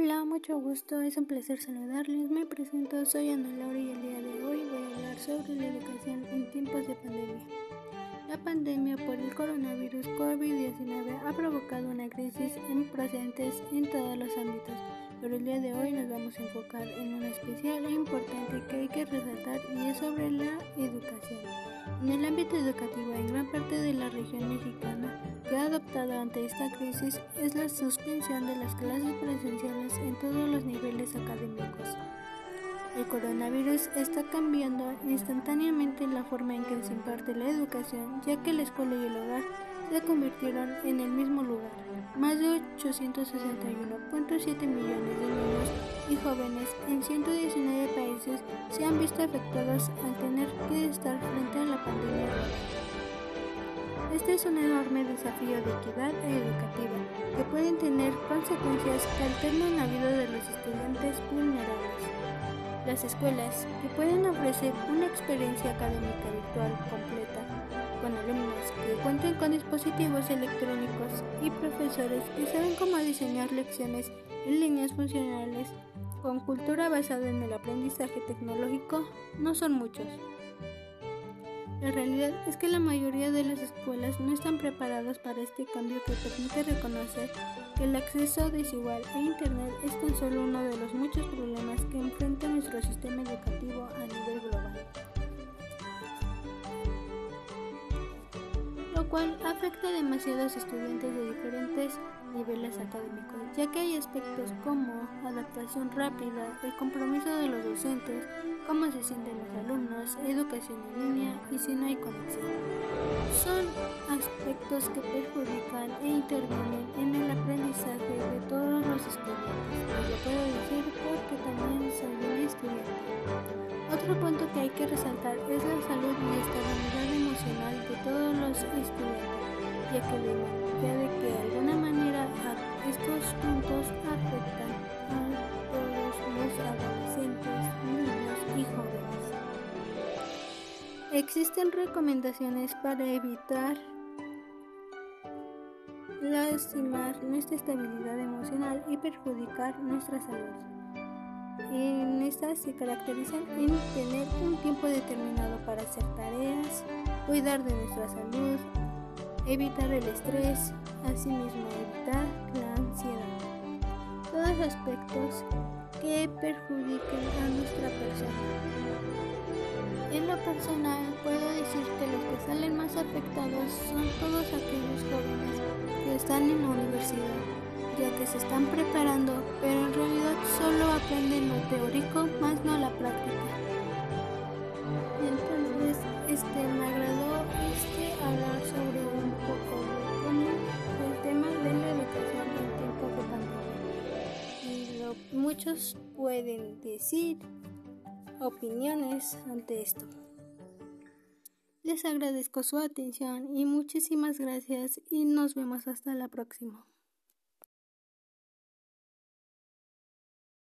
Hola, mucho gusto, es un placer saludarles. Me presento, soy Ana Laura y el día de hoy voy a hablar sobre la educación en tiempos de pandemia. La pandemia por el coronavirus COVID-19 ha provocado una crisis en presentes en todos los ámbitos, pero el día de hoy nos vamos a enfocar en una especial e importante que hay que resaltar y es sobre la educación. En el ámbito educativo, en gran parte de la región mexicana, que ha adoptado ante esta crisis es la suspensión de las clases presenciales en todos los niveles académicos. El coronavirus está cambiando instantáneamente la forma en que se imparte la educación, ya que la escuela y el hogar se convirtieron en el mismo lugar. Más de 861.7 millones de niños y jóvenes en 119 países se han visto afectados al tener que estar frente a la pandemia. Este es un enorme desafío de equidad educativa que pueden tener consecuencias que alternan la vida de los estudiantes vulnerables. Las escuelas, que pueden ofrecer una experiencia académica virtual completa, con alumnos que cuenten con dispositivos electrónicos y profesores que saben cómo diseñar lecciones en líneas funcionales con cultura basada en el aprendizaje tecnológico, no son muchos. La realidad es que la mayoría de las escuelas no están preparadas para este cambio que permite reconocer que el acceso desigual a Internet es tan solo uno de los muchos problemas cual afecta a demasiados estudiantes de diferentes niveles académicos, ya que hay aspectos como adaptación rápida, el compromiso de los docentes, cómo se sienten los alumnos, educación en línea y si no hay conexión. Son aspectos que perjudican e intervienen en el aprendizaje hay que resaltar es la salud y estabilidad emocional de todos los estudiantes, ya que ya de que de alguna manera estos puntos afectan a todos los adolescentes, niños y jóvenes. Existen recomendaciones para evitar lastimar nuestra estabilidad emocional y perjudicar nuestra salud. En estas se caracterizan en tener un tiempo determinado para hacer tareas, cuidar de nuestra salud, evitar el estrés, asimismo evitar la ansiedad. Todos aspectos que perjudiquen a nuestra persona. En lo personal puedo decir que los que salen más afectados son todos aquellos jóvenes que están en la universidad, ya que se están preparando, pero en realidad solo aprenden lo teórico más no la práctica. Entonces este me agradó este hablar sobre un poco el tema de la educación en tiempos de pandemia. Y muchos pueden decir opiniones ante esto. Les agradezco su atención y muchísimas gracias y nos vemos hasta la próxima.